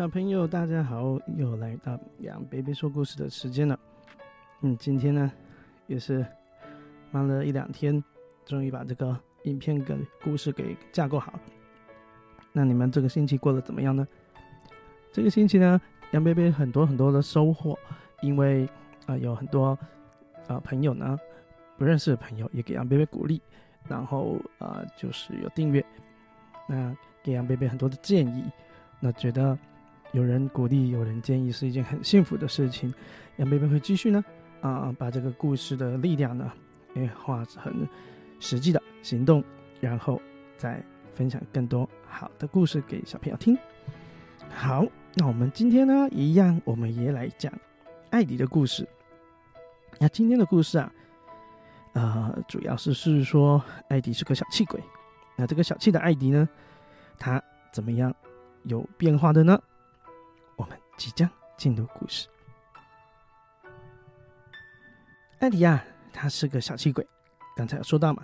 小朋友，大家好，又来到杨贝贝说故事的时间了。嗯，今天呢也是忙了一两天，终于把这个影片跟故事给架构好。那你们这个星期过得怎么样呢？这个星期呢，杨贝贝很多很多的收获，因为啊有很多啊朋友呢不认识的朋友也给杨贝贝鼓励，然后啊就是有订阅，那给杨贝贝很多的建议，那觉得。有人鼓励，有人建议，是一件很幸福的事情。杨贝贝会继续呢，啊，把这个故事的力量呢，也化成实际的行动，然后再分享更多好的故事给小朋友听。好，那我们今天呢，一样，我们也来讲艾迪的故事。那今天的故事啊，呃，主要是是说艾迪是个小气鬼。那这个小气的艾迪呢，他怎么样有变化的呢？即将进入故事。艾迪亚，他是个小气鬼，刚才有说到嘛。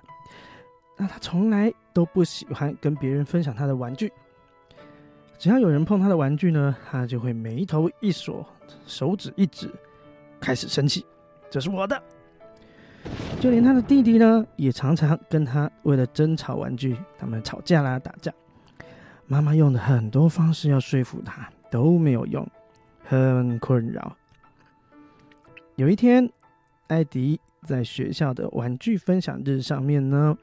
那他从来都不喜欢跟别人分享他的玩具，只要有人碰他的玩具呢，他就会眉头一锁，手指一指，开始生气：“这是我的。”就连他的弟弟呢，也常常跟他为了争吵玩具，他们吵架啦、打架。妈妈用了很多方式要说服他。都没有用，很困扰。有一天，艾迪在学校的玩具分享日上面呢，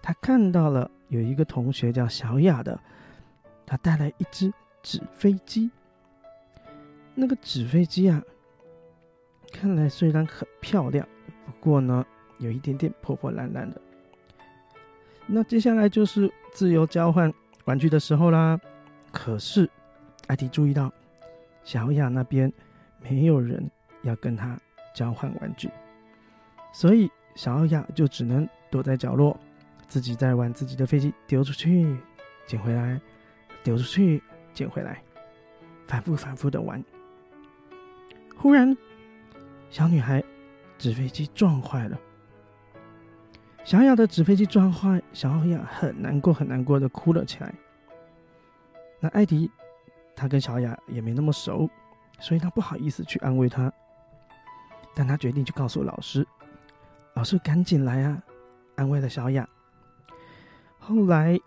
他看到了有一个同学叫小雅的，他带来一只纸飞机。那个纸飞机啊，看来虽然很漂亮，不过呢，有一点点破破烂烂的。那接下来就是自由交换玩具的时候啦。可是。艾迪注意到，小雅那边没有人要跟他交换玩具，所以小雅就只能躲在角落，自己在玩自己的飞机，丢出去，捡回来，丢出去，捡回来，反复反复的玩。忽然，小女孩纸飞机撞坏了，小雅的纸飞机撞坏，小雅很难过，很难过的哭了起来。那艾迪。他跟小雅也没那么熟，所以他不好意思去安慰她。但他决定去告诉老师，老师赶紧来啊，安慰了小雅。后来，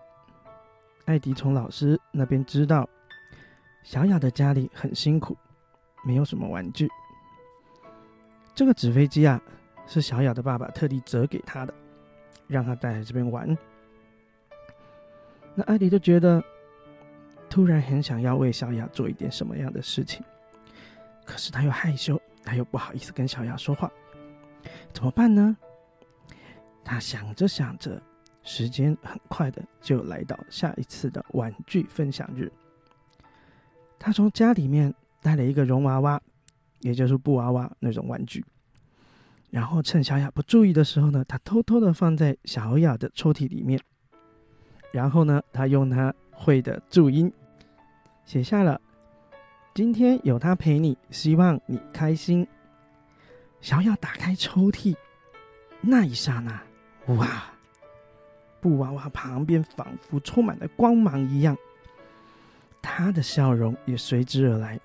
艾迪从老师那边知道，小雅的家里很辛苦，没有什么玩具。这个纸飞机啊，是小雅的爸爸特地折给他的，让他带来这边玩。那艾迪就觉得。突然很想要为小雅做一点什么样的事情，可是他又害羞，他又不好意思跟小雅说话，怎么办呢？他想着想着，时间很快的就来到下一次的玩具分享日。他从家里面带了一个绒娃娃，也就是布娃娃那种玩具，然后趁小雅不注意的时候呢，他偷偷的放在小雅的抽屉里面，然后呢，他用他会的注音。写下了，今天有他陪你，希望你开心。小雅打开抽屉，那一刹那，哇！布娃娃旁边仿佛充满了光芒一样，他的笑容也随之而来。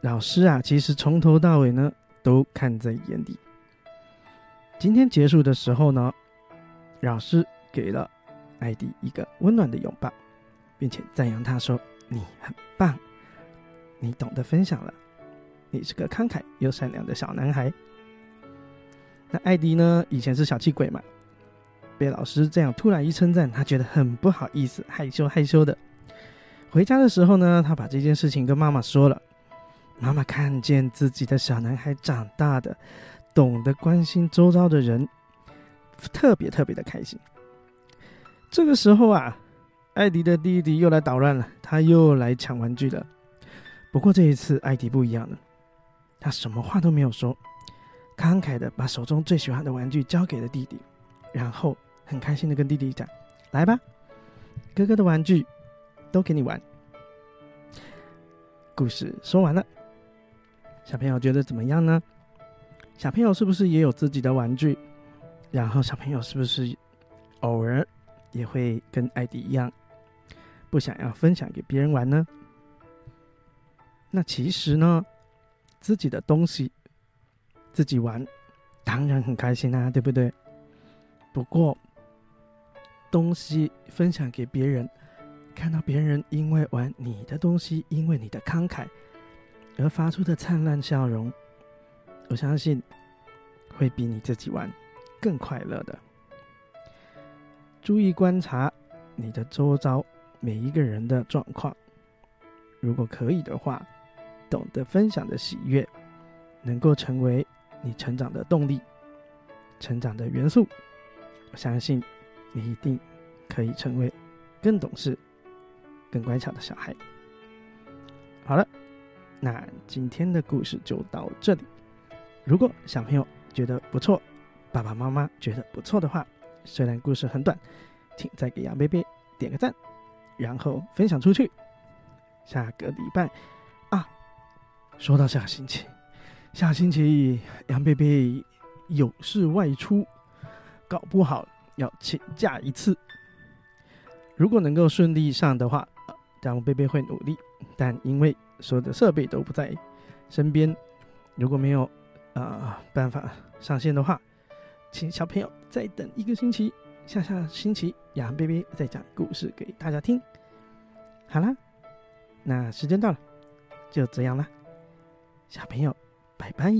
老师啊，其实从头到尾呢，都看在眼里。今天结束的时候呢，老师给了艾迪一个温暖的拥抱，并且赞扬他说。你很棒，你懂得分享了，你是个慷慨又善良的小男孩。那艾迪呢？以前是小气鬼嘛，被老师这样突然一称赞，他觉得很不好意思，害羞害羞的。回家的时候呢，他把这件事情跟妈妈说了。妈妈看见自己的小男孩长大的，懂得关心周遭的人，特别特别的开心。这个时候啊。艾迪的弟弟又来捣乱了，他又来抢玩具了。不过这一次，艾迪不一样了，他什么话都没有说，慷慨的把手中最喜欢的玩具交给了弟弟，然后很开心的跟弟弟讲：“来吧，哥哥的玩具都给你玩。”故事说完了，小朋友觉得怎么样呢？小朋友是不是也有自己的玩具？然后小朋友是不是偶尔也会跟艾迪一样？不想要分享给别人玩呢？那其实呢，自己的东西自己玩，当然很开心啊，对不对？不过，东西分享给别人，看到别人因为玩你的东西，因为你的慷慨而发出的灿烂笑容，我相信会比你自己玩更快乐的。注意观察你的周遭每一个人的状况，如果可以的话。懂得分享的喜悦，能够成为你成长的动力、成长的元素。我相信你一定可以成为更懂事、更乖巧的小孩。好了，那今天的故事就到这里。如果小朋友觉得不错，爸爸妈妈觉得不错的话，虽然故事很短，请再给杨贝贝点个赞，然后分享出去。下个礼拜啊。说到下星期，下星期杨贝贝有事外出，搞不好要请假一次。如果能够顺利上的话，杨贝贝会努力。但因为所有的设备都不在身边，如果没有啊办法上线的话，请小朋友再等一个星期，下下星期杨贝贝再讲故事给大家听。好啦，那时间到了，就这样啦。小朋友，拜拜。